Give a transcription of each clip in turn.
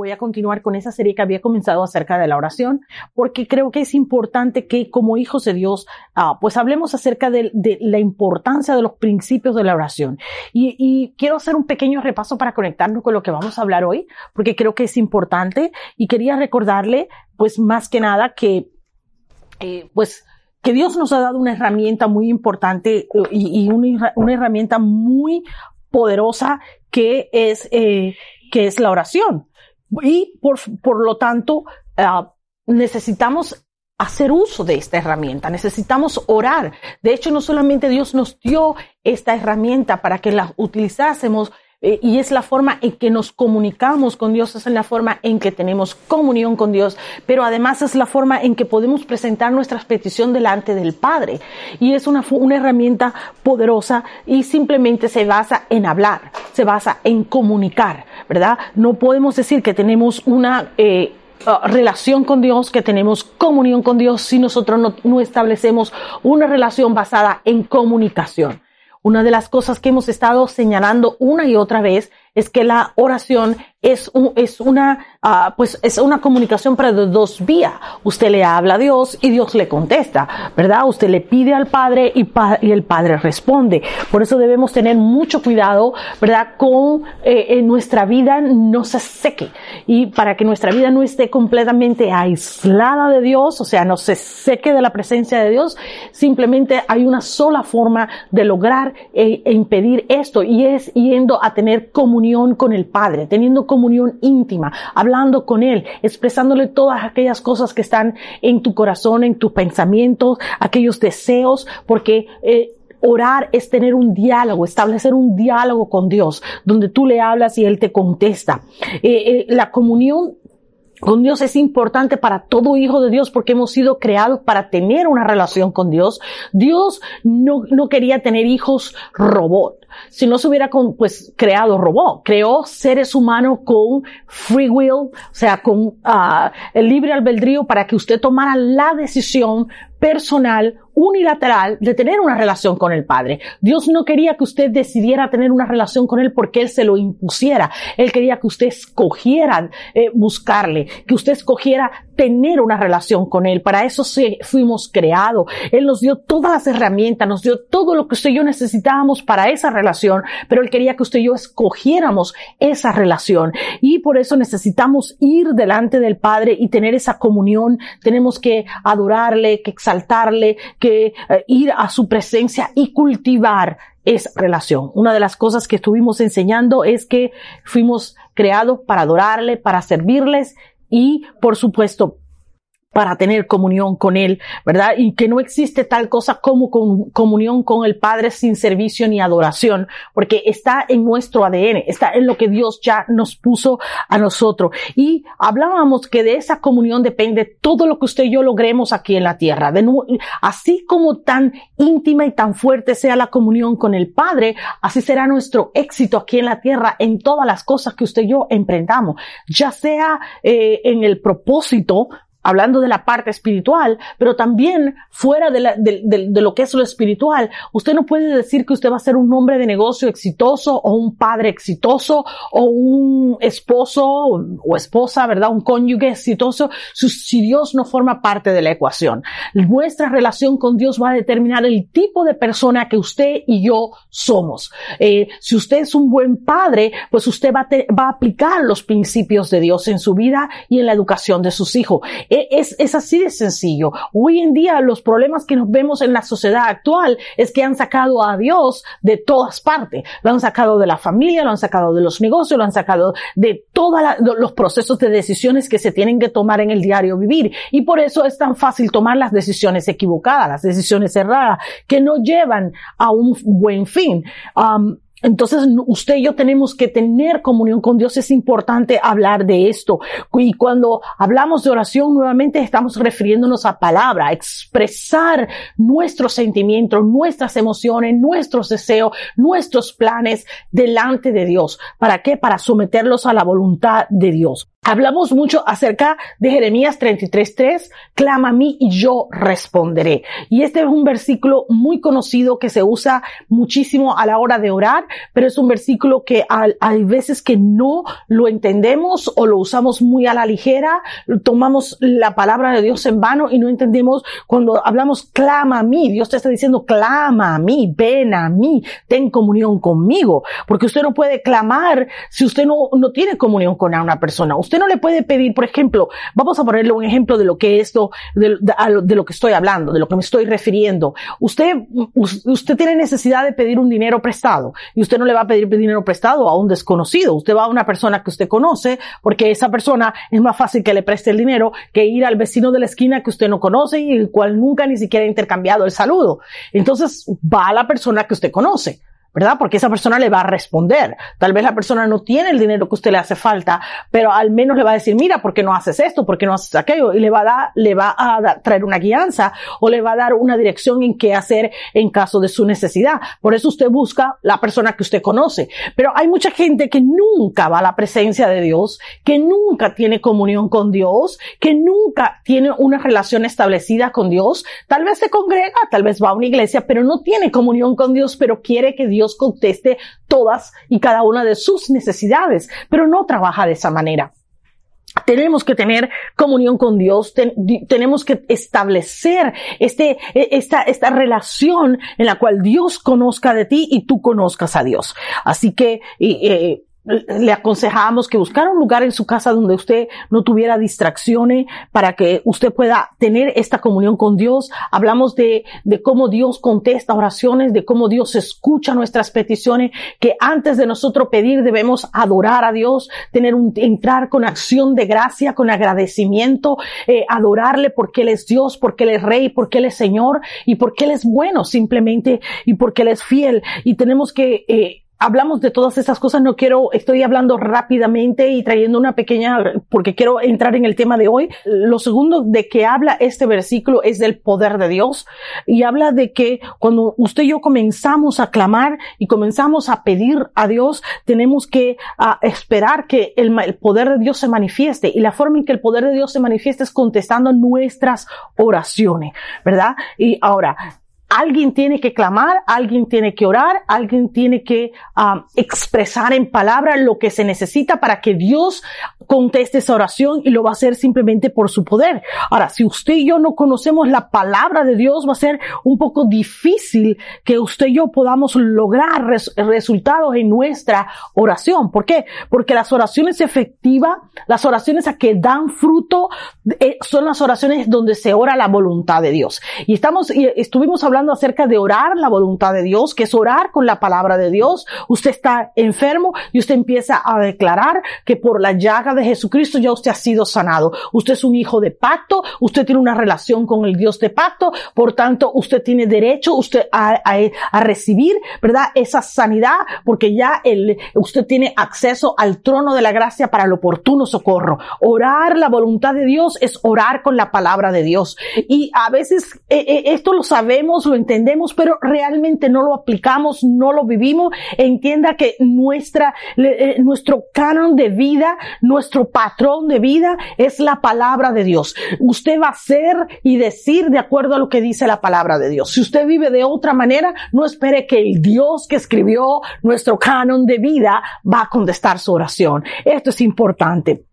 voy a continuar con esa serie que había comenzado acerca de la oración, porque creo que es importante que como hijos de Dios, ah, pues hablemos acerca de, la importancia de los principios de la oración. Y, quiero hacer un pequeño repaso para conectarnos con lo que vamos a hablar hoy, porque creo que es importante y quería recordarle, pues más que nada, que, eh, pues, que Dios nos ha dado una herramienta muy importante eh, y, una, herramienta muy poderosa que es, eh, que es la oración. Y por, por lo tanto, ah, necesitamos hacer uso de esta herramienta, necesitamos orar. De hecho, no solamente Dios nos dio esta herramienta para que la utilizásemos, eh, y es la forma en que nos comunicamos con Dios, es la forma en que tenemos comunión con Dios, pero además es la forma en que podemos presentar nuestras peticiones delante del Padre. Y es una, una herramienta poderosa y simplemente se basa en hablar, se basa en comunicar, ¿verdad? No podemos decir que tenemos una... Uh, relación con Dios, que tenemos comunión con Dios si nosotros no, no establecemos una relación basada en comunicación. Una de las cosas que hemos estado señalando una y otra vez es que la oración es, es una, uh, pues es una comunicación para dos vías. Usted le habla a Dios y Dios le contesta, ¿verdad? Usted le pide al Padre y, el Padre responde. Por eso debemos tener mucho cuidado, ¿verdad? Con eh, nuestra vida no se seque y para que nuestra vida no esté completamente aislada de Dios, o sea, no se seque de la presencia de Dios, simplemente hay una sola forma de lograr e, e impedir esto y es yendo a tener comunión con el Padre, teniendo comunión íntima, hablando con Él, expresándole todas aquellas cosas que están en tu corazón, en tus pensamientos, aquellos deseos, porque eh, Orar es tener un diálogo, establecer un diálogo con Dios, donde tú le hablas y Él te contesta. Eh, eh, la comunión con Dios es importante para todo hijo de Dios porque hemos sido creados para tener una relación con Dios. Dios no, no quería tener hijos robot si no se hubiera pues creado robot, creó seres humanos con free will, o sea, con uh, el libre albedrío para que usted tomara la decisión personal, unilateral, de tener una relación con el Padre. Dios no quería que usted decidiera tener una relación con Él porque Él se lo impusiera. Él quería que usted escogiera eh, buscarle, que usted escogiera tener una relación con Él. Para eso se, fuimos creados. Él nos dio todas las herramientas, nos dio todo lo que usted y yo necesitábamos para esa relación, pero Él quería que usted y yo escogiéramos esa relación. Y por eso necesitamos ir delante del Padre y tener esa comunión. Tenemos que adorarle, que que eh, ir a su presencia y cultivar esa relación. Una de las cosas que estuvimos enseñando es que fuimos creados para adorarle, para servirles y, por supuesto, para tener comunión con Él, ¿verdad? Y que no existe tal cosa como comunión con el Padre sin servicio ni adoración, porque está en nuestro ADN, está en lo que Dios ya nos puso a nosotros. Y hablábamos que de esa comunión depende todo lo que usted y yo logremos aquí en la tierra. Así como tan íntima y tan fuerte sea la comunión con el Padre, así será nuestro éxito aquí en la tierra en todas las cosas que usted y yo emprendamos, ya sea eh, en el propósito, hablando de la parte espiritual, pero también fuera de, lo que es lo espiritual. Usted no puede decir que usted va a ser un hombre de negocio exitoso o un padre exitoso o un esposo o, esposa, ¿verdad? Un cónyuge exitoso si, Dios no forma parte de la ecuación. Nuestra relación con Dios va a determinar el tipo de persona que usted y yo somos. Eh, si usted es un buen padre, pues usted va va a aplicar los principios de Dios en su vida y en la educación de sus hijos. E, es, es así de sencillo. Hoy en día los problemas que nos vemos en la sociedad actual es que han sacado a Dios de todas partes. Lo han sacado de la familia, lo han sacado de los negocios, lo han sacado de todos los procesos de decisiones que se tienen que tomar en el diario vivir. Y por eso es tan fácil tomar las decisiones equivocadas, las decisiones erradas, que no llevan a un buen fin. Entonces, usted y yo tenemos que tener comunión con Dios. Es importante hablar de esto. Y cuando hablamos de oración, nuevamente estamos refiriéndonos a palabra, expresar nuestros sentimientos, nuestras emociones, nuestros deseos, nuestros planes delante de Dios. ¿Para qué? Para someterlos a la voluntad de Dios. Hablamos mucho acerca de Jeremías 33.3, clama a mí y yo responderé. Y este es un versículo muy conocido que se usa muchísimo a la hora de orar, pero es un versículo que hay veces que no lo entendemos o lo usamos muy a la ligera, tomamos la palabra de Dios en vano y no entendemos cuando hablamos clama a mí, Dios te está diciendo clama a mí, ven a mí, ten comunión conmigo, porque usted no puede clamar si usted no, no tiene comunión con una persona. Usted no le puede pedir, por ejemplo, vamos a ponerle un ejemplo de lo que esto, de, lo que estoy hablando, de lo que me estoy refiriendo. Usted, usted tiene necesidad de pedir un dinero prestado y usted no le va a pedir dinero prestado a un desconocido. Usted va a una persona que usted conoce porque esa persona es más fácil que le preste el dinero que ir al vecino de la esquina que usted no conoce y el cual nunca ni siquiera ha intercambiado el saludo. Entonces va a la persona que usted conoce. ¿Verdad? Porque esa persona le va a responder. Tal vez la persona no tiene el dinero que usted le hace falta, pero al menos le va a decir, mira, ¿por qué no haces esto? ¿Por qué no haces aquello? Y le va a dar, le va a traer una guianza o le va a dar una dirección en qué hacer en caso de su necesidad. Por eso usted busca la persona que usted conoce. Pero hay mucha gente que nunca va a la presencia de Dios, que nunca tiene comunión con Dios, que nunca tiene una relación establecida con Dios. Tal vez se congrega, tal vez va a una iglesia, pero no tiene comunión con Dios, pero quiere que Dios Dios conteste todas y cada una de sus necesidades, pero no trabaja de esa manera. Tenemos que tener comunión con Dios, tenemos que establecer este, e, esta, esta relación en la cual Dios conozca de ti y tú conozcas a Dios. Así que, eh, le aconsejamos que buscara un lugar en su casa donde usted no tuviera distracciones para que usted pueda tener esta comunión con Dios. Hablamos de, de cómo Dios contesta oraciones, de cómo Dios escucha nuestras peticiones, que antes de nosotros pedir debemos adorar a Dios, tener un, entrar con acción de gracia, con agradecimiento, eh, adorarle porque Él es Dios, porque Él es Rey, porque Él es Señor y porque Él es bueno simplemente y porque Él es fiel. Y tenemos que eh, hablamos de todas esas cosas, no quiero, estoy hablando rápidamente y trayendo una pequeña, porque quiero entrar en el tema de hoy. Lo segundo de que habla este versículo es del poder de Dios y habla de que cuando usted y yo comenzamos a clamar y comenzamos a pedir a Dios, tenemos que esperar que el, el poder de Dios se manifieste y la forma en que el poder de Dios se manifieste es contestando nuestras oraciones, ¿verdad? Y ahora, Alguien tiene que clamar, alguien tiene que orar, alguien tiene que um, expresar en palabra lo que se necesita para que Dios conteste esa oración y lo va a hacer simplemente por su poder. Ahora, si usted y yo no conocemos la palabra de Dios, va a ser un poco difícil que usted y yo podamos lograr resultados en nuestra oración. ¿Por qué? Porque las oraciones efectivas, las oraciones a que dan fruto, eh, son las oraciones donde se ora la voluntad de Dios. Y estamos, y estuvimos hablando acerca de orar la voluntad de Dios, que es orar con la palabra de Dios. Usted está enfermo y usted empieza a declarar que por la llaga de Jesucristo ya usted ha sido sanado. Usted es un hijo de pacto, usted tiene una relación con el Dios de pacto, por tanto usted tiene derecho usted a, recibir, ¿verdad? Esa sanidad porque ya el, usted tiene acceso al trono de la gracia para el oportuno socorro. Orar la voluntad de Dios es orar con la palabra de Dios. Y a veces eh, eh, esto lo sabemos, lo entendemos, pero realmente no lo aplicamos, no lo vivimos. Entienda que nuestra, eh, nuestro canon de vida, nuestro patrón de vida es la palabra de Dios. Usted va a ser y decir de acuerdo a lo que dice la palabra de Dios. Si usted vive de otra manera, no espere que el Dios que escribió nuestro canon de vida va a contestar su oración. Esto es importante.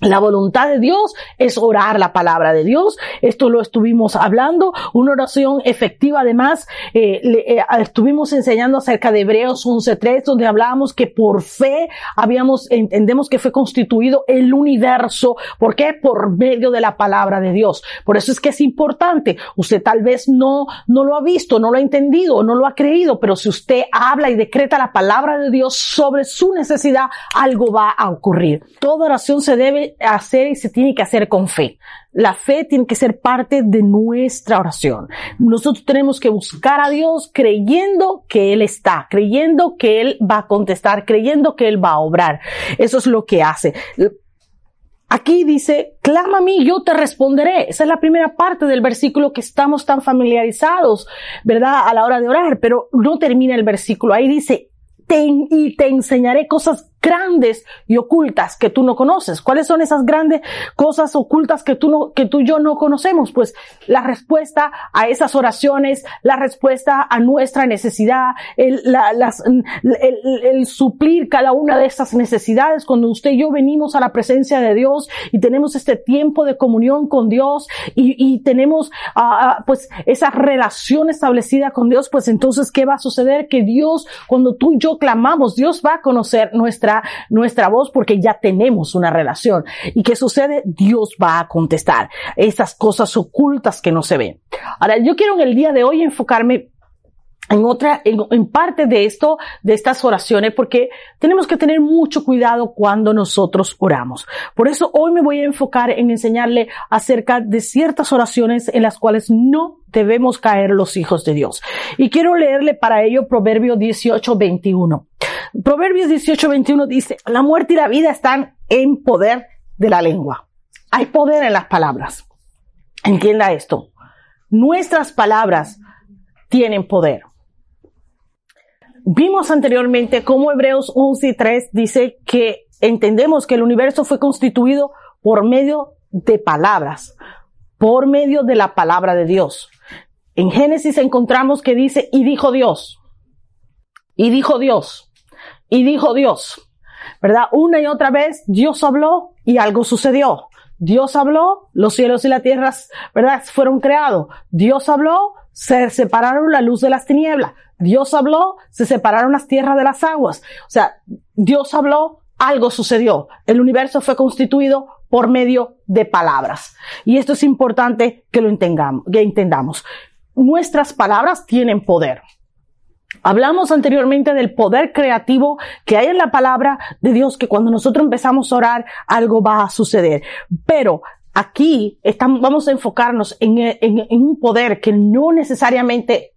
La voluntad de Dios es orar la palabra de Dios. Esto lo estuvimos hablando. Una oración efectiva, además, eh, eh, estuvimos enseñando acerca de Hebreos 11.3, donde hablábamos que por fe habíamos, entendemos que fue constituido el universo. ¿Por qué? Por medio de la palabra de Dios. Por eso es que es importante. Usted tal vez no, no lo ha visto, no lo ha entendido, no lo ha creído, pero si usted habla y decreta la palabra de Dios sobre su necesidad, algo va a ocurrir. Toda oración se debe hacer y se tiene que hacer con fe. La fe tiene que ser parte de nuestra oración. Nosotros tenemos que buscar a Dios creyendo que Él está, creyendo que Él va a contestar, creyendo que Él va a obrar. Eso es lo que hace. Aquí dice, clama a mí, yo te responderé. Esa es la primera parte del versículo que estamos tan familiarizados, ¿verdad? A la hora de orar, pero no termina el versículo. Ahí dice, y te enseñaré cosas grandes y ocultas que tú no conoces. ¿Cuáles son esas grandes cosas ocultas que tú no, que tú y yo no conocemos? Pues la respuesta a esas oraciones, la respuesta a nuestra necesidad, el, suplir cada una de esas necesidades cuando usted y yo venimos a la presencia de Dios y tenemos este tiempo de comunión con Dios y, tenemos, uh, pues, esa relación establecida con Dios, pues entonces, ¿qué va a suceder? Que Dios, cuando tú y yo clamamos, Dios va a conocer nuestra nuestra, voz porque ya tenemos una relación. ¿Y qué sucede? Dios va a contestar esas cosas ocultas que no se ven. Ahora, yo quiero en el día de hoy enfocarme en otra, en, parte de esto, de estas oraciones, porque tenemos que tener mucho cuidado cuando nosotros oramos. Por eso hoy me voy a enfocar en enseñarle acerca de ciertas oraciones en las cuales no debemos caer los hijos de Dios. Y quiero leerle para ello Proverbio 18, 21. Proverbios 18, 21 dice, la muerte y la vida están en poder de la lengua. Hay poder en las palabras. Entienda esto. Nuestras palabras tienen poder. Vimos anteriormente cómo Hebreos 11 y 3 dice que entendemos que el universo fue constituido por medio de palabras, por medio de la palabra de Dios. En Génesis encontramos que dice, y dijo Dios, y dijo Dios. Y dijo Dios, ¿verdad? Una y otra vez Dios habló y algo sucedió. Dios habló, los cielos y la tierra, ¿verdad? Fueron creados. Dios habló, se separaron la luz de las tinieblas. Dios habló, se separaron las tierras de las aguas. O sea, Dios habló, algo sucedió. El universo fue constituido por medio de palabras. Y esto es importante que lo entendamos, que entendamos. Nuestras palabras tienen poder. Hablamos anteriormente del poder creativo que hay en la palabra de Dios, que cuando nosotros empezamos a orar, algo va a suceder. Pero aquí estamos, vamos a enfocarnos en, un poder que no necesariamente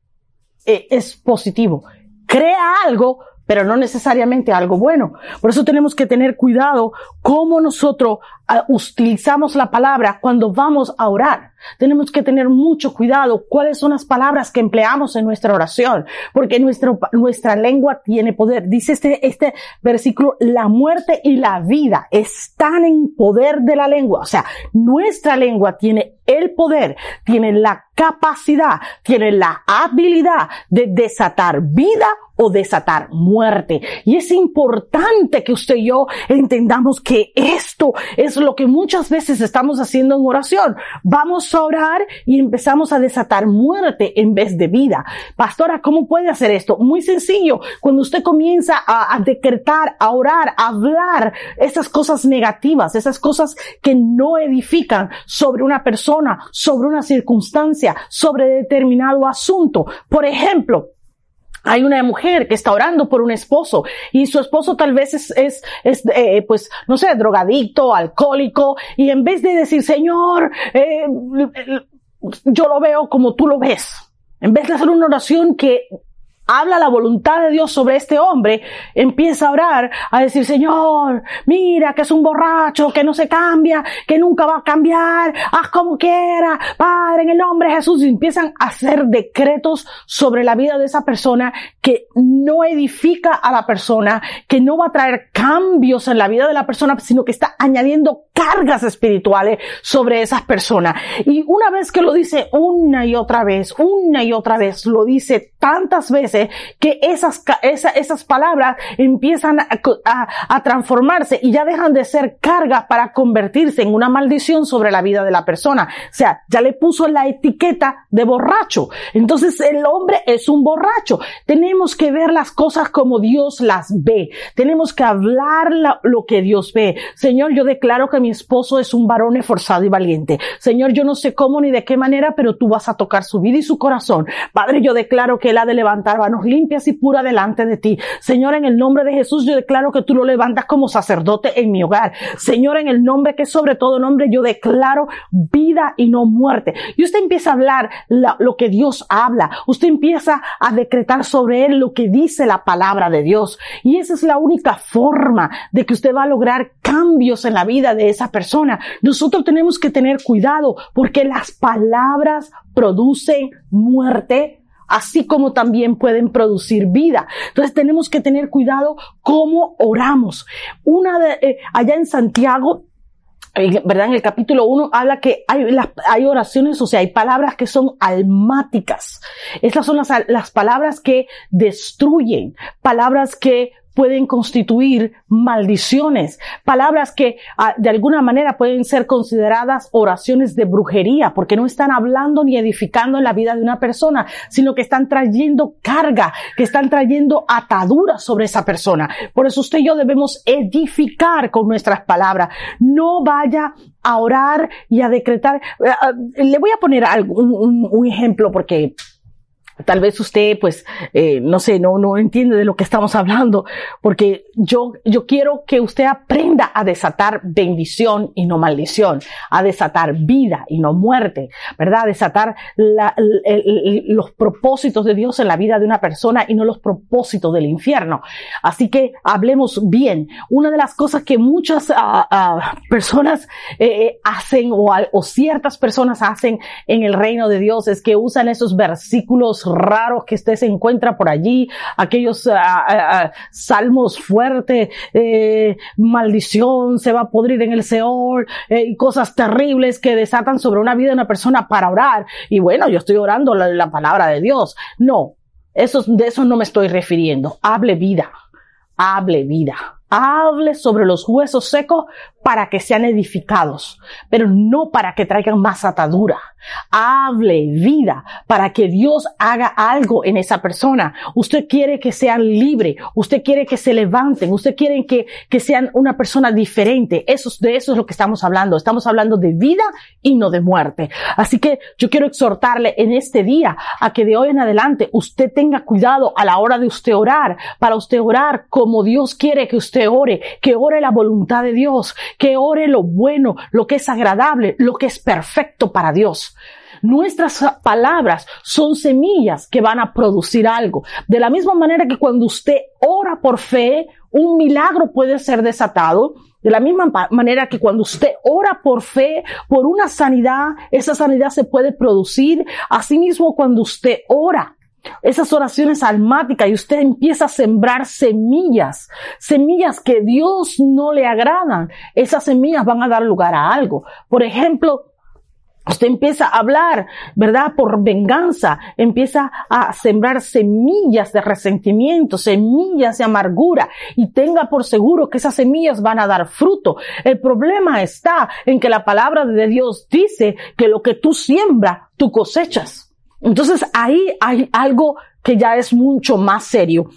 eh, es positivo. Crea algo, pero no necesariamente algo bueno. Por eso tenemos que tener cuidado cómo nosotros ah, utilizamos la palabra cuando vamos a orar. Tenemos que tener mucho cuidado cuáles son las palabras que empleamos en nuestra oración, porque nuestro, nuestra lengua tiene poder. Dice este, este versículo, la muerte y la vida están en poder de la lengua. O sea, nuestra lengua tiene el poder, tiene la capacidad, tiene la habilidad de desatar vida o desatar muerte. Y es importante que usted y yo entendamos que esto es lo que muchas veces estamos haciendo en oración. Vamos orar y empezamos a desatar muerte en vez de vida. Pastora, ¿cómo puede hacer esto? Muy sencillo. Cuando usted comienza a, a decretar, a orar, a hablar esas cosas negativas, esas cosas que no edifican sobre una persona, sobre una circunstancia, sobre determinado asunto. Por ejemplo, hay una mujer que está orando por un esposo y su esposo tal vez es, es, es eh, pues, no sé, drogadicto, alcohólico y en vez de decir, Señor, eh, yo lo veo como tú lo ves, en vez de hacer una oración que habla la voluntad de Dios sobre este hombre, empieza a orar, a decir, Señor, mira que es un borracho, que no se cambia, que nunca va a cambiar, haz como quiera, Padre, en el nombre de Jesús, y empiezan a hacer decretos sobre la vida de esa persona que no edifica a la persona, que no va a traer cambios en la vida de la persona, sino que está añadiendo cargas espirituales sobre esas personas. Y una vez que lo dice una y otra vez, una y otra vez, lo dice tantas veces que esas, esas palabras empiezan a, transformarse y ya dejan de ser cargas para convertirse en una maldición sobre la vida de la persona. O sea, ya le puso la etiqueta de borracho. Entonces el hombre es un borracho. Tenemos que ver las cosas como Dios las ve. Tenemos que hablar lo que Dios ve. Señor, yo declaro que mi esposo es un varón esforzado y valiente. Señor, yo no sé cómo ni de qué manera, pero tú vas a tocar su vida y su corazón. Padre, yo declaro que ha de levantar manos limpias y puras delante de ti. Señor, en el nombre de Jesús, yo declaro que tú lo levantas como sacerdote en mi hogar. Señor, en el nombre que sobre todo nombre, yo declaro vida y no muerte. Y usted empieza a hablar lo que Dios habla. Usted empieza a decretar sobre él lo que dice la palabra de Dios. Y esa es la única forma de que usted va a lograr cambios en la vida de esa persona. Nosotros tenemos que tener cuidado porque las palabras producen muerte así como también pueden producir vida. Entonces tenemos que tener cuidado cómo oramos. Una de, eh, allá en Santiago, ¿verdad? En el capítulo 1 habla que hay, hay oraciones, o sea, hay palabras que son almáticas. Estas son las, las palabras que destruyen, palabras que pueden constituir maldiciones, palabras que ah, de alguna manera pueden ser consideradas oraciones de brujería, porque no están hablando ni edificando en la vida de una persona, sino que están trayendo carga, que están trayendo ataduras sobre esa persona. Por eso usted y yo debemos edificar con nuestras palabras. No vaya a orar y a decretar. Eh, ah, le voy a poner un ejemplo porque Tal vez usted, pues, eh, no sé, no, no entiende de lo que estamos hablando, porque yo, yo quiero que usted aprenda a desatar bendición y no maldición, a desatar vida y no muerte, ¿verdad? A desatar los propósitos de Dios en la vida de una persona y no los propósitos del infierno. Así que hablemos bien. Una de las cosas que muchas uh, uh, personas eh, eh, hacen o, o ciertas personas hacen en el reino de Dios es que usan esos versículos raros que usted se encuentra por allí, aquellos ah, ah, ah, salmos fuertes, eh, maldición, se va a podrir en el Seol, eh, cosas terribles que desatan sobre una vida de una persona para orar. Y bueno, yo estoy orando la, la palabra de Dios. No, eso, de eso no me estoy refiriendo. Hable vida. Hable vida. Hable sobre los huesos secos para que sean edificados, pero no para que traigan más atadura. Hable vida para que Dios haga algo en esa persona. Usted quiere que sean libres, usted quiere que se levanten, usted quiere que, que sean una persona diferente. Eso, de eso es lo que estamos hablando. Estamos hablando de vida y no de muerte. Así que yo quiero exhortarle en este día a que de hoy en adelante usted tenga cuidado a la hora de usted orar, para usted orar como Dios quiere que usted ore, que ore la voluntad de Dios, que ore lo bueno, lo que es agradable, lo que es perfecto para Dios. Nuestras palabras son semillas que van a producir algo. De la misma manera que cuando usted ora por fe, un milagro puede ser desatado. De la misma manera que cuando usted ora por fe, por una sanidad, esa sanidad se puede producir. Asimismo, cuando usted ora esas oraciones almáticas y usted empieza a sembrar semillas, semillas que Dios no le agradan, esas semillas van a dar lugar a algo. Por ejemplo, Usted empieza a hablar, ¿verdad? Por venganza, empieza a sembrar semillas de resentimiento, semillas de amargura y tenga por seguro que esas semillas van a dar fruto. El problema está en que la palabra de Dios dice que lo que tú siembras, tú cosechas. Entonces ahí hay algo que ya es mucho más serio.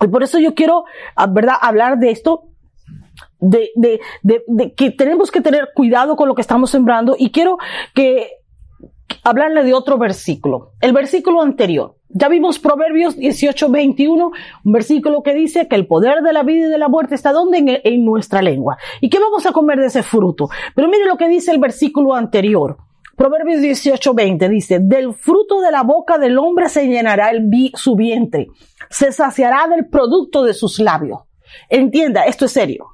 Y por eso yo quiero, ah, ¿verdad?, hablar de esto, de, de, de, que tenemos que tener cuidado con lo que estamos sembrando y quiero que hablarle de otro versículo, el versículo anterior. Ya vimos Proverbios 18, 21, un versículo que dice que el poder de la vida y de la muerte está donde en, en nuestra lengua. ¿Y qué vamos a comer de ese fruto? Pero mire lo que dice el versículo anterior. Proverbios 18:20 dice, del fruto de la boca del hombre se llenará el su vientre, se saciará del producto de sus labios. Entienda, esto es serio.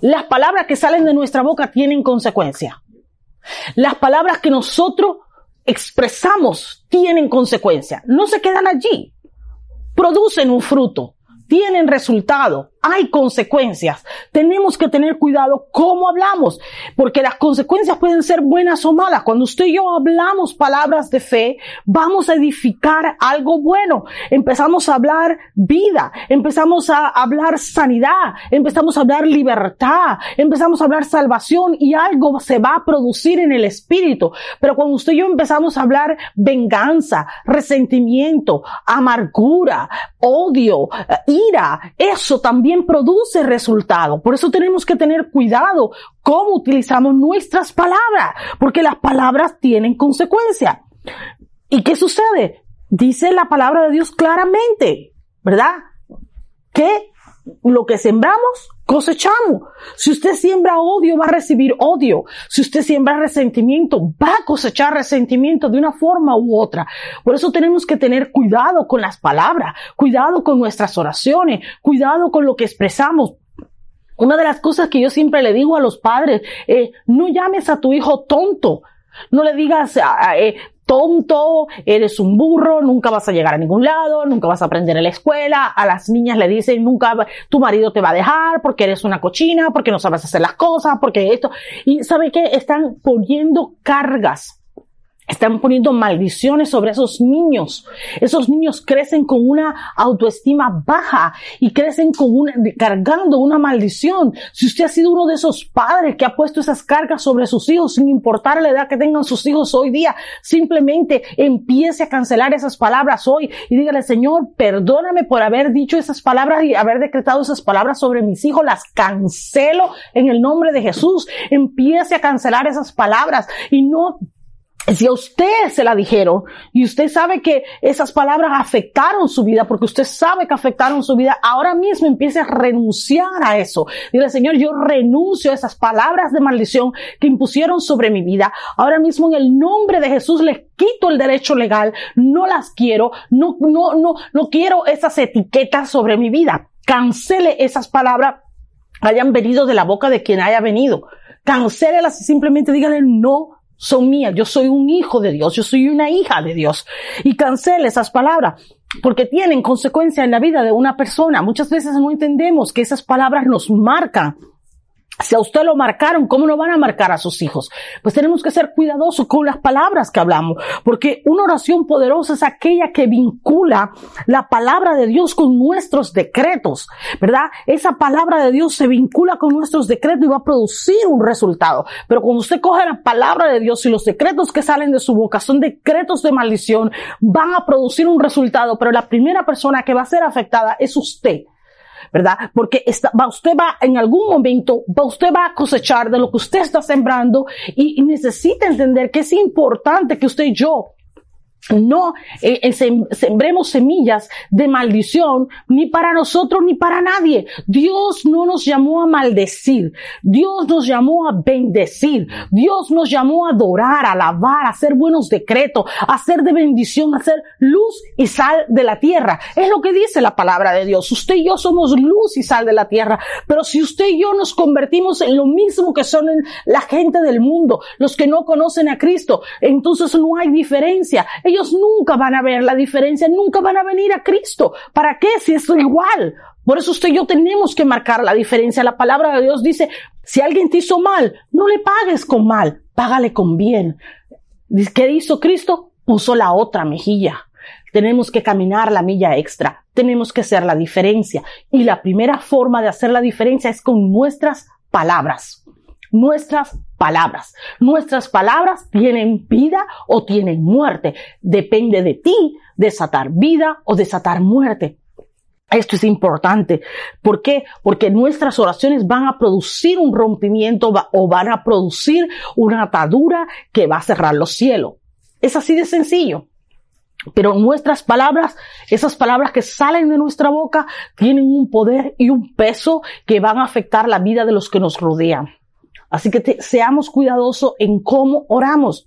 Las palabras que salen de nuestra boca tienen consecuencia. Las palabras que nosotros expresamos tienen consecuencia. No se quedan allí. Producen un fruto, tienen resultado hay consecuencias. Tenemos que tener cuidado cómo hablamos, porque las consecuencias pueden ser buenas o malas. Cuando usted y yo hablamos palabras de fe, vamos a edificar algo bueno. Empezamos a hablar vida, empezamos a hablar sanidad, empezamos a hablar libertad, empezamos a hablar salvación y algo se va a producir en el espíritu. Pero cuando usted y yo empezamos a hablar venganza, resentimiento, amargura, odio, ira, eso también produce resultado. Por eso tenemos que tener cuidado cómo utilizamos nuestras palabras, porque las palabras tienen consecuencia. ¿Y qué sucede? Dice la palabra de Dios claramente, ¿verdad? Que lo que sembramos, cosechamos. Si usted siembra odio, va a recibir odio. Si usted siembra resentimiento, va a cosechar resentimiento de una forma u otra. Por eso tenemos que tener cuidado con las palabras, cuidado con nuestras oraciones, cuidado con lo que expresamos. Una de las cosas que yo siempre le digo a los padres es, no llames a tu hijo tonto. No le digas, eh, tonto, eres un burro, nunca vas a llegar a ningún lado, nunca vas a aprender en la escuela. A las niñas le dicen, nunca tu marido te va a dejar porque eres una cochina, porque no sabes hacer las cosas, porque esto. Y sabe que están poniendo cargas están poniendo maldiciones sobre esos niños. Esos niños crecen con una autoestima baja y crecen con una, cargando una maldición. Si usted ha sido uno de esos padres que ha puesto esas cargas sobre sus hijos, sin importar la edad que tengan sus hijos hoy día, simplemente empiece a cancelar esas palabras hoy y dígale, Señor, perdóname por haber dicho esas palabras y haber decretado esas palabras sobre mis hijos. Las cancelo en el nombre de Jesús. Empiece a cancelar esas palabras y no si a usted se la dijeron y usted sabe que esas palabras afectaron su vida, porque usted sabe que afectaron su vida, ahora mismo empiece a renunciar a eso. Dile, Señor, yo renuncio a esas palabras de maldición que impusieron sobre mi vida. Ahora mismo en el nombre de Jesús les quito el derecho legal, no las quiero, no, no, no, no quiero esas etiquetas sobre mi vida. Cancele esas palabras hayan venido de la boca de quien haya venido. Cancélelas y simplemente dígale no son mías, yo soy un hijo de Dios, yo soy una hija de Dios. Y cancele esas palabras porque tienen consecuencia en la vida de una persona. Muchas veces no entendemos que esas palabras nos marcan si a usted lo marcaron, ¿cómo no van a marcar a sus hijos? Pues tenemos que ser cuidadosos con las palabras que hablamos, porque una oración poderosa es aquella que vincula la palabra de Dios con nuestros decretos, ¿verdad? Esa palabra de Dios se vincula con nuestros decretos y va a producir un resultado. Pero cuando usted coge la palabra de Dios y los decretos que salen de su boca son decretos de maldición, van a producir un resultado, pero la primera persona que va a ser afectada es usted. ¿Verdad? Porque va, usted va en algún momento, va, usted va a cosechar de lo que usted está sembrando y, y necesita entender que es importante que usted y yo no eh, eh sembremos semillas de maldición ni para nosotros ni para nadie. Dios no nos llamó a maldecir. Dios nos llamó a bendecir. Dios nos llamó a adorar, a alabar, a hacer buenos decretos, a hacer de bendición, a hacer luz y sal de la tierra. Es lo que dice la palabra de Dios. Usted y yo somos luz y sal de la tierra. Pero si usted y yo nos convertimos en lo mismo que son la gente del mundo, los que no conocen a Cristo, entonces no hay diferencia nunca van a ver la diferencia, nunca van a venir a Cristo. ¿Para qué si es igual? Por eso usted y yo tenemos que marcar la diferencia. La palabra de Dios dice, si alguien te hizo mal, no le pagues con mal, págale con bien. ¿Qué hizo Cristo? Puso la otra mejilla. Tenemos que caminar la milla extra. Tenemos que hacer la diferencia. Y la primera forma de hacer la diferencia es con nuestras palabras nuestras palabras. Nuestras palabras tienen vida o tienen muerte. Depende de ti desatar vida o desatar muerte. Esto es importante. ¿Por qué? Porque nuestras oraciones van a producir un rompimiento o van a producir una atadura que va a cerrar los cielos. Es así de sencillo. Pero nuestras palabras, esas palabras que salen de nuestra boca, tienen un poder y un peso que van a afectar la vida de los que nos rodean. Así que seamos cuidadosos en cómo oramos.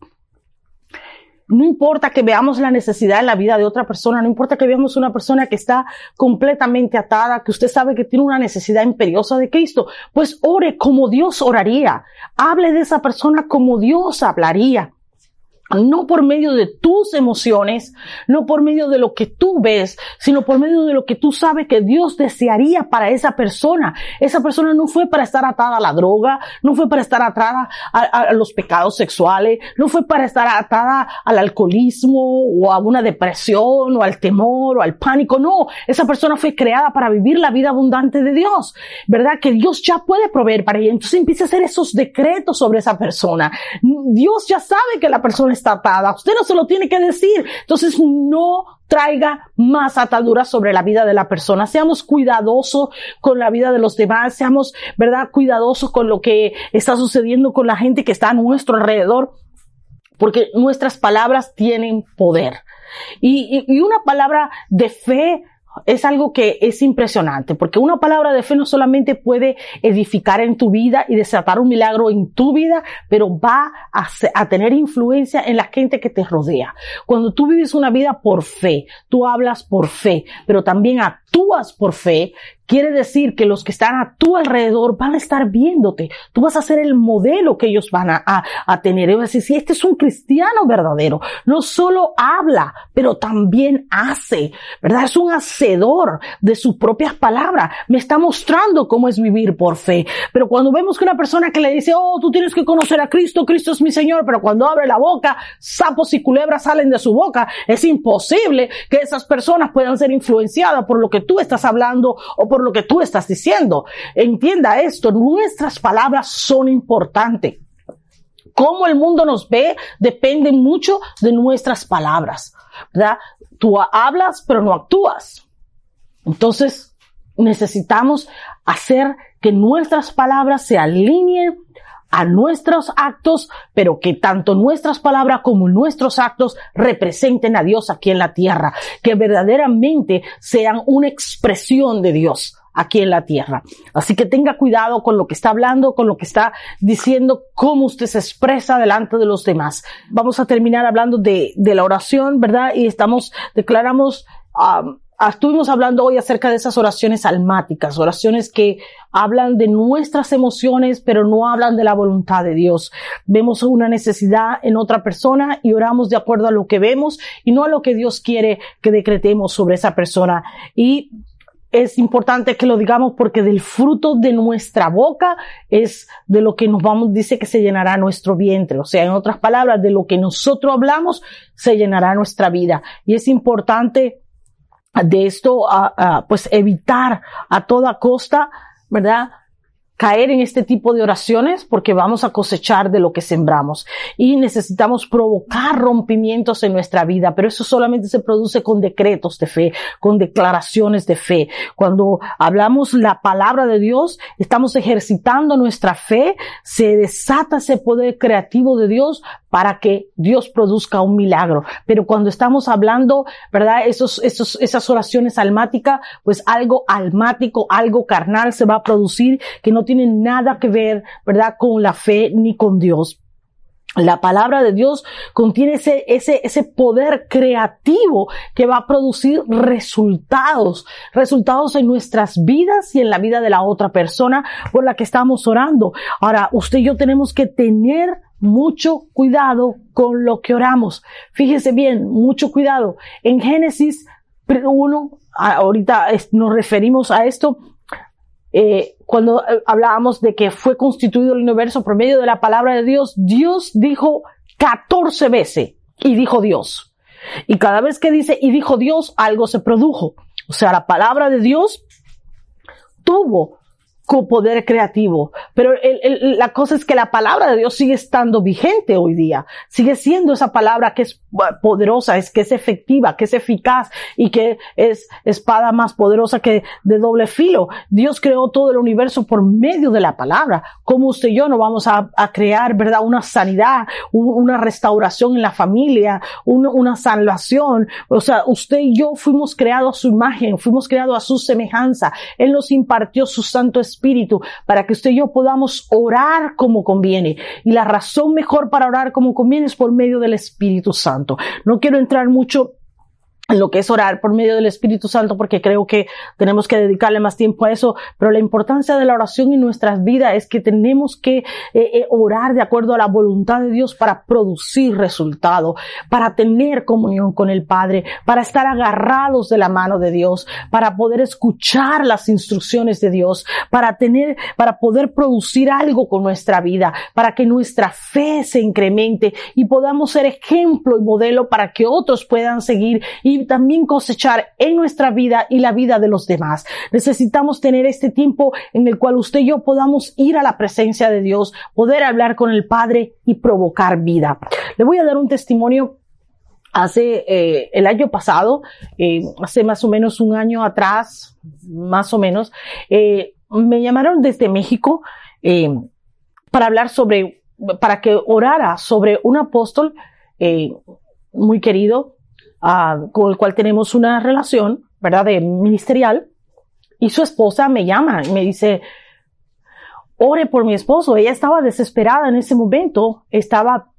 No importa que veamos la necesidad en la vida de otra persona, no importa que veamos una persona que está completamente atada, que usted sabe que tiene una necesidad imperiosa de Cristo, pues ore como Dios oraría. Hable de esa persona como Dios hablaría no por medio de tus emociones, no por medio de lo que tú ves, sino por medio de lo que tú sabes que Dios desearía para esa persona. Esa persona no fue para estar atada a la droga, no fue para estar atada a, los pecados sexuales, no fue para estar atada al alcoholismo o a una depresión o al temor o al pánico. No, esa persona fue creada para vivir la vida abundante de Dios, ¿verdad? Que Dios ya puede proveer para ella. Entonces empieza a hacer esos decretos sobre esa persona. Dios ya sabe que la persona Usted no se lo tiene que decir. Entonces no traiga más ataduras sobre la vida de la persona. Seamos cuidadosos con la vida de los demás. Seamos, ¿verdad? Cuidadosos con lo que está sucediendo con la gente que está a nuestro alrededor. Porque nuestras palabras tienen poder. Y una palabra de fe es algo que es impresionante, porque una palabra de fe no solamente puede edificar en tu vida y desatar un milagro en tu vida, pero va a, tener influencia en la gente que te rodea. Cuando tú vives una vida por fe, tú hablas por fe, pero también actúas por fe, quiere decir que los que están a tu alrededor van a estar viéndote. Tú vas a ser el modelo que ellos van a, a, tener. Es decir, si este es un cristiano verdadero, no solo habla, pero también hace, ¿verdad? Es un hacedor de sus propias palabras. Me está mostrando cómo es vivir por fe. Pero cuando vemos que una persona que le dice, oh, tú tienes que conocer a Cristo, Cristo es mi Señor, pero cuando abre la boca, sapos y culebras salen de su boca, es imposible que esas personas puedan ser influenciadas por lo que tú estás hablando o por lo que tú estás diciendo. Entienda esto, nuestras palabras son importantes. Cómo el mundo nos ve depende mucho de nuestras palabras. Tú hablas, pero no actúas. Entonces, necesitamos hacer que nuestras palabras se alineen a nuestros actos, pero que tanto nuestras palabras como nuestros actos representen a Dios aquí en la tierra, que verdaderamente sean una expresión de Dios aquí en la tierra. Así que tenga cuidado con lo que está hablando, con lo que está diciendo, cómo usted se expresa delante de los demás. Vamos a terminar hablando de, de la oración, ¿verdad? Y estamos, declaramos, Estuvimos hablando hoy acerca de esas oraciones almáticas, oraciones que hablan de nuestras emociones, pero no hablan de la voluntad de Dios. Vemos una necesidad en otra persona y oramos de acuerdo a lo que vemos y no a lo que Dios quiere que decretemos sobre esa persona. Y es importante que lo digamos porque del fruto de nuestra boca es de lo que nos vamos, dice que se llenará nuestro vientre. O sea, en otras palabras, de lo que nosotros hablamos se llenará nuestra vida. Y es importante de esto, pues evitar a toda costa, ¿verdad? Caer en este tipo de oraciones porque vamos a cosechar de lo que sembramos y necesitamos provocar rompimientos en nuestra vida, pero eso solamente se produce con decretos de fe, con declaraciones de fe. Cuando hablamos la palabra de Dios, estamos ejercitando nuestra fe, se desata ese poder creativo de Dios para que Dios produzca un milagro. Pero cuando estamos hablando, ¿verdad? Esos, esos, esas oraciones almáticas, pues algo almático, algo carnal se va a producir que no tiene nada que ver, ¿verdad? Con la fe ni con Dios. La palabra de Dios contiene ese, ese, ese poder creativo que va a producir resultados, resultados en nuestras vidas y en la vida de la otra persona por la que estamos orando. Ahora, usted y yo tenemos que tener mucho cuidado con lo que oramos. Fíjese bien, mucho cuidado. En Génesis 1, ahorita nos referimos a esto, eh, cuando eh, hablábamos de que fue constituido el universo por medio de la palabra de Dios, Dios dijo 14 veces y dijo Dios. Y cada vez que dice y dijo Dios, algo se produjo. O sea, la palabra de Dios tuvo poder creativo. Pero la cosa es que la palabra de Dios sigue estando vigente hoy día. Sigue siendo esa palabra que es poderosa, es que es efectiva, que es eficaz y que es espada más poderosa que de doble filo. Dios creó todo el universo por medio de la palabra. Como usted y yo no vamos a, crear, ¿verdad? Una sanidad, una restauración en la familia, una salvación. O sea, usted y yo fuimos creados a su imagen, fuimos creados a su semejanza. Él nos impartió su Santo Espíritu para que usted y yo podamos orar como conviene. Y la razón mejor para orar como conviene es por medio del Espíritu Santo. No quiero entrar mucho lo que es orar por medio del Espíritu Santo, porque creo que tenemos que dedicarle más tiempo a eso, pero la importancia de la oración en nuestras vidas es que tenemos que eh, eh, orar de acuerdo a la voluntad de Dios para producir resultado, para tener comunión con el Padre, para estar agarrados de la mano de Dios, para poder escuchar las instrucciones de Dios, para tener, para poder producir algo con nuestra vida, para que nuestra fe se incremente y podamos ser ejemplo y modelo para que otros puedan seguir y también cosechar en nuestra vida y la vida de los demás. Necesitamos tener este tiempo en el cual usted y yo podamos ir a la presencia de Dios, poder hablar con el Padre y provocar vida. Le voy a dar un testimonio hace eh, el año pasado, eh, hace más o menos un año atrás, más o menos, eh, me llamaron desde México para hablar sobre, para que orara sobre un apóstol muy querido con el cual tenemos una relación, ¿verdad? De ministerial. Y su esposa me llama y me dice, ore por mi esposo. Ella estaba desesperada en ese momento, estaba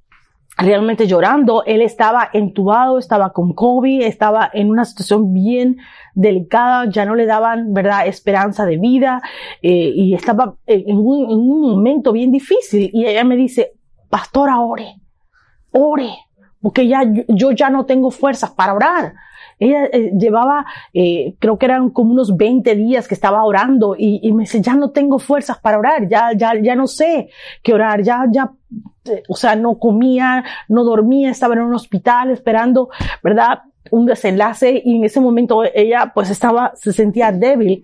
realmente llorando. Él estaba entubado, estaba con COVID, estaba en una situación bien delicada, ya no le daban, ¿verdad?, esperanza de vida eh, y estaba en un, en un momento bien difícil. Y ella me dice, pastora, ore, ore, porque ya yo ya no tengo fuerzas para orar. Ella eh, llevaba, eh, creo que eran como unos 20 días que estaba orando y, y, me dice, ya no tengo fuerzas para orar, ya, ya, ya no sé qué orar, ya, ya, eh, o sea, no comía, no dormía, estaba en un hospital esperando, ¿verdad? Un desenlace y en ese momento ella pues estaba, se sentía débil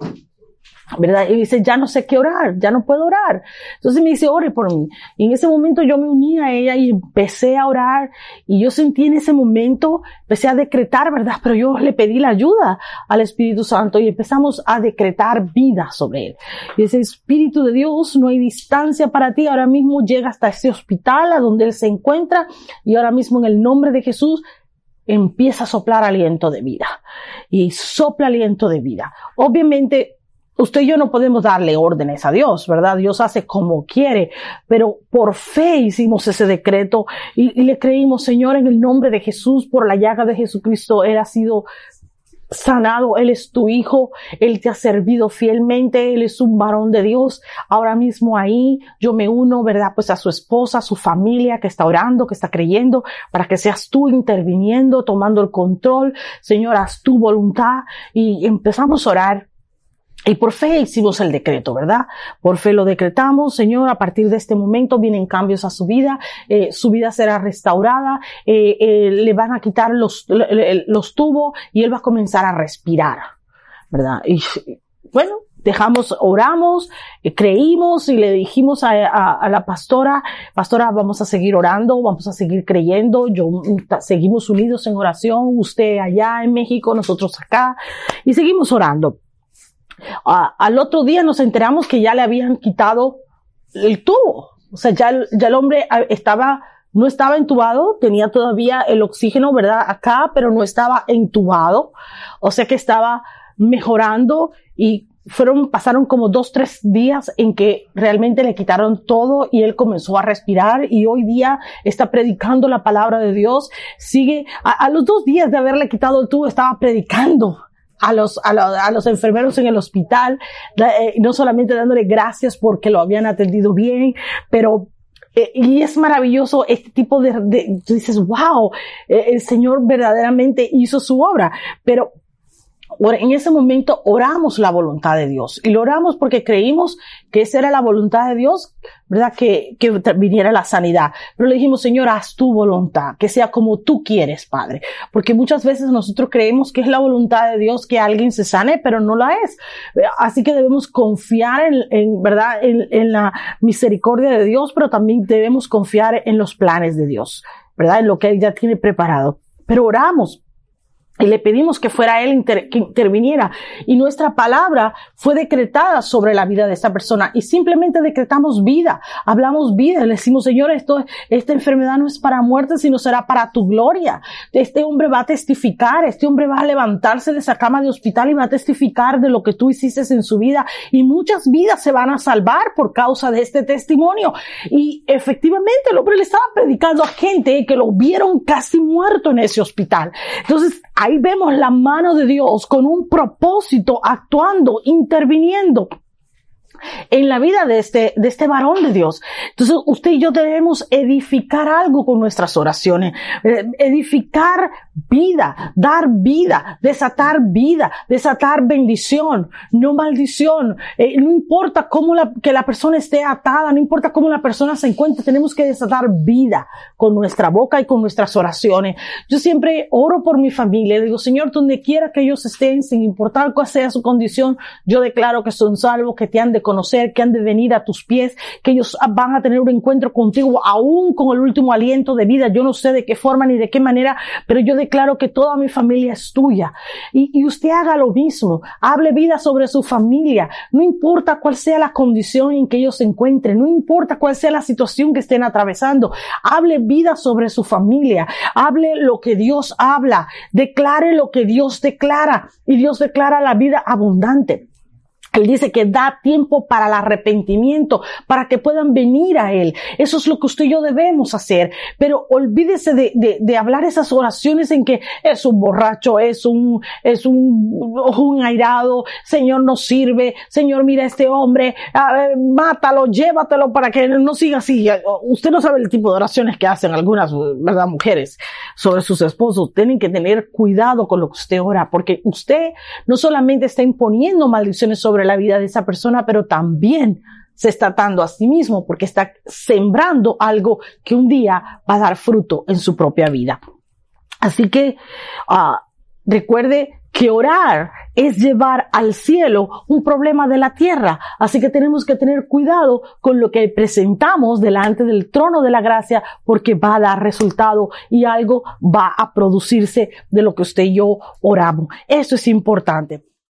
¿verdad? Y dice, ya no sé qué orar, ya no puedo orar. Entonces me dice, ore por mí. Y en ese momento yo me uní a ella y empecé a orar y yo sentí en ese momento, empecé a decretar, ¿verdad? Pero yo le pedí la ayuda al Espíritu Santo y empezamos a decretar vida sobre él. Y ese Espíritu de Dios, no hay distancia para ti, ahora mismo llega hasta ese hospital a donde él se encuentra y ahora mismo en el nombre de Jesús empieza a soplar aliento de vida y sopla aliento de vida. Obviamente usted y yo no podemos darle órdenes a Dios, ¿verdad? Dios hace como quiere, pero por fe hicimos ese decreto y, le creímos, Señor, en el nombre de Jesús, por la llaga de Jesucristo, Él ha sido sanado, Él es tu hijo, Él te ha servido fielmente, Él es un varón de Dios. Ahora mismo ahí yo me uno, ¿verdad? Pues a su esposa, a su familia que está orando, que está creyendo, para que seas tú interviniendo, tomando el control. Señor, haz tu voluntad y empezamos a orar y por fe hicimos el decreto, ¿verdad? Por fe lo decretamos, Señor, a partir de este momento vienen cambios a su vida, eh, su vida será restaurada, eh, eh, le van a quitar los, los tubos y él va a comenzar a respirar, ¿verdad? Y bueno, dejamos, oramos, creímos y le dijimos a, a, a, la pastora, pastora, vamos a seguir orando, vamos a seguir creyendo, yo, seguimos unidos en oración, usted allá en México, nosotros acá, y seguimos orando. Al otro día nos enteramos que ya le habían quitado el tubo. O sea, ya, ya el hombre ah, estaba, no estaba entubado, tenía todavía el oxígeno, ¿verdad? Acá, pero no estaba entubado. O sea que estaba mejorando y fueron, pasaron como dos, tres días en que realmente le quitaron todo y él comenzó a respirar y hoy día está predicando la palabra de Dios. Sigue, a, a los dos días de haberle quitado el tubo estaba predicando a los, a, los, a los enfermeros en el hospital, eh, no solamente dándole gracias porque lo habían atendido bien, pero eh, y es maravilloso este tipo de, de tú dices, wow, eh, el Señor verdaderamente hizo su obra, pero en ese momento oramos la voluntad de Dios y lo oramos porque creímos que esa era la voluntad de Dios, ¿verdad? Que, que viniera la sanidad. Pero le dijimos, Señor, haz tu voluntad, que sea como tú quieres, Padre. Porque muchas veces nosotros creemos que es la voluntad de Dios que alguien se sane, pero no la es. Así que debemos confiar en, en ¿verdad? En, en la misericordia de Dios, pero también debemos confiar en los planes de Dios, ¿verdad? En lo que Él ya tiene preparado. Pero oramos y le pedimos que fuera Él inter, que interviniera. Y nuestra palabra fue decretada sobre la vida de esta persona. Y simplemente decretamos vida. Hablamos vida. Le decimos, Señor, esto, esta enfermedad no es para muerte, sino será para tu gloria. Este hombre va a testificar. Este hombre va a levantarse de esa cama de hospital y va a testificar de lo que tú hiciste en su vida. Y muchas vidas se van a salvar por causa de este testimonio. Y efectivamente el hombre le estaba predicando a gente que lo vieron casi muerto en ese hospital. Entonces, Ahí vemos la mano de Dios con un propósito actuando, interviniendo en la vida de este, de este varón de Dios. Entonces, usted y yo debemos edificar algo con nuestras oraciones, eh, edificar vida, dar vida, desatar vida, desatar bendición, no maldición. Eh, no importa cómo la, que la persona esté atada, no importa cómo la persona se encuentre, tenemos que desatar vida con nuestra boca y con nuestras oraciones. Yo siempre oro por mi familia, digo, Señor, donde quiera que ellos estén, sin importar cuál sea su condición, yo declaro que son salvos, que te han de conocer, que han de venir a tus pies, que ellos van a tener un encuentro contigo aún con el último aliento de vida. Yo no sé de qué forma ni de qué manera, pero yo declaro que toda mi familia es tuya. Y, y usted haga lo mismo. Hable vida sobre su familia. No importa cuál sea la condición en que ellos se encuentren. No importa cuál sea la situación que estén atravesando. Hable vida sobre su familia. Hable lo que Dios habla. Declare lo que Dios declara. Y Dios declara la vida abundante. Él dice que da tiempo para el arrepentimiento, para que puedan venir a Él. Eso es lo que usted y yo debemos hacer. Pero olvídese de, de, de hablar esas oraciones en que es un borracho, es un, es un, un airado, Señor no sirve, Señor mira a este hombre, mátalo, llévatelo para que no siga así. Usted no sabe el tipo de oraciones que hacen algunas, ¿verdad? Mujeres sobre sus esposos. Tienen que tener cuidado con lo que usted ora, porque usted no solamente está imponiendo maldiciones sobre la vida de esa persona, pero también se está dando a sí mismo porque está sembrando algo que un día va a dar fruto en su propia vida. Así que uh, recuerde que orar es llevar al cielo un problema de la tierra. Así que tenemos que tener cuidado con lo que presentamos delante del trono de la gracia porque va a dar resultado y algo va a producirse de lo que usted y yo oramos. Eso es importante.